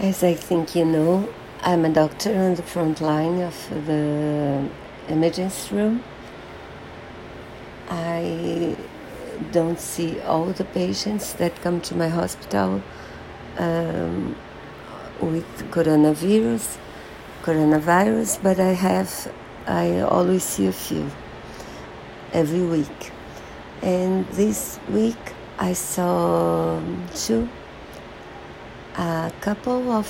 As I think you know, I'm a doctor on the front line of the emergency room. I don't see all the patients that come to my hospital um, with coronavirus, coronavirus, but I have, I always see a few every week. And this week I saw two a couple of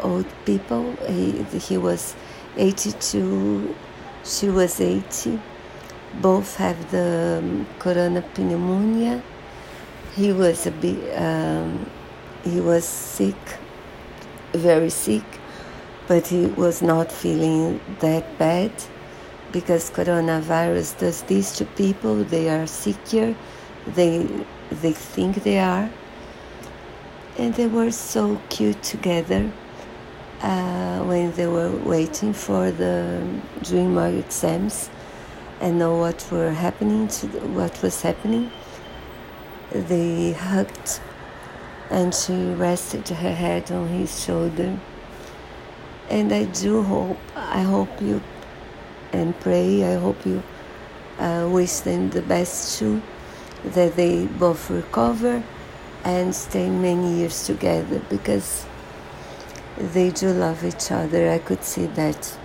old people. He, he was 82, she was 80. Both have the um, corona pneumonia. He was a bit, um, he was sick, very sick, but he was not feeling that bad because coronavirus does this to people. They are sicker. They they think they are and they were so cute together uh, when they were waiting for the doing more exams and know what were happening to what was happening. They hugged, and she rested her head on his shoulder. And I do hope, I hope you, and pray, I hope you uh, wish them the best too, that they both recover and stay many years together because they do love each other. I could see that.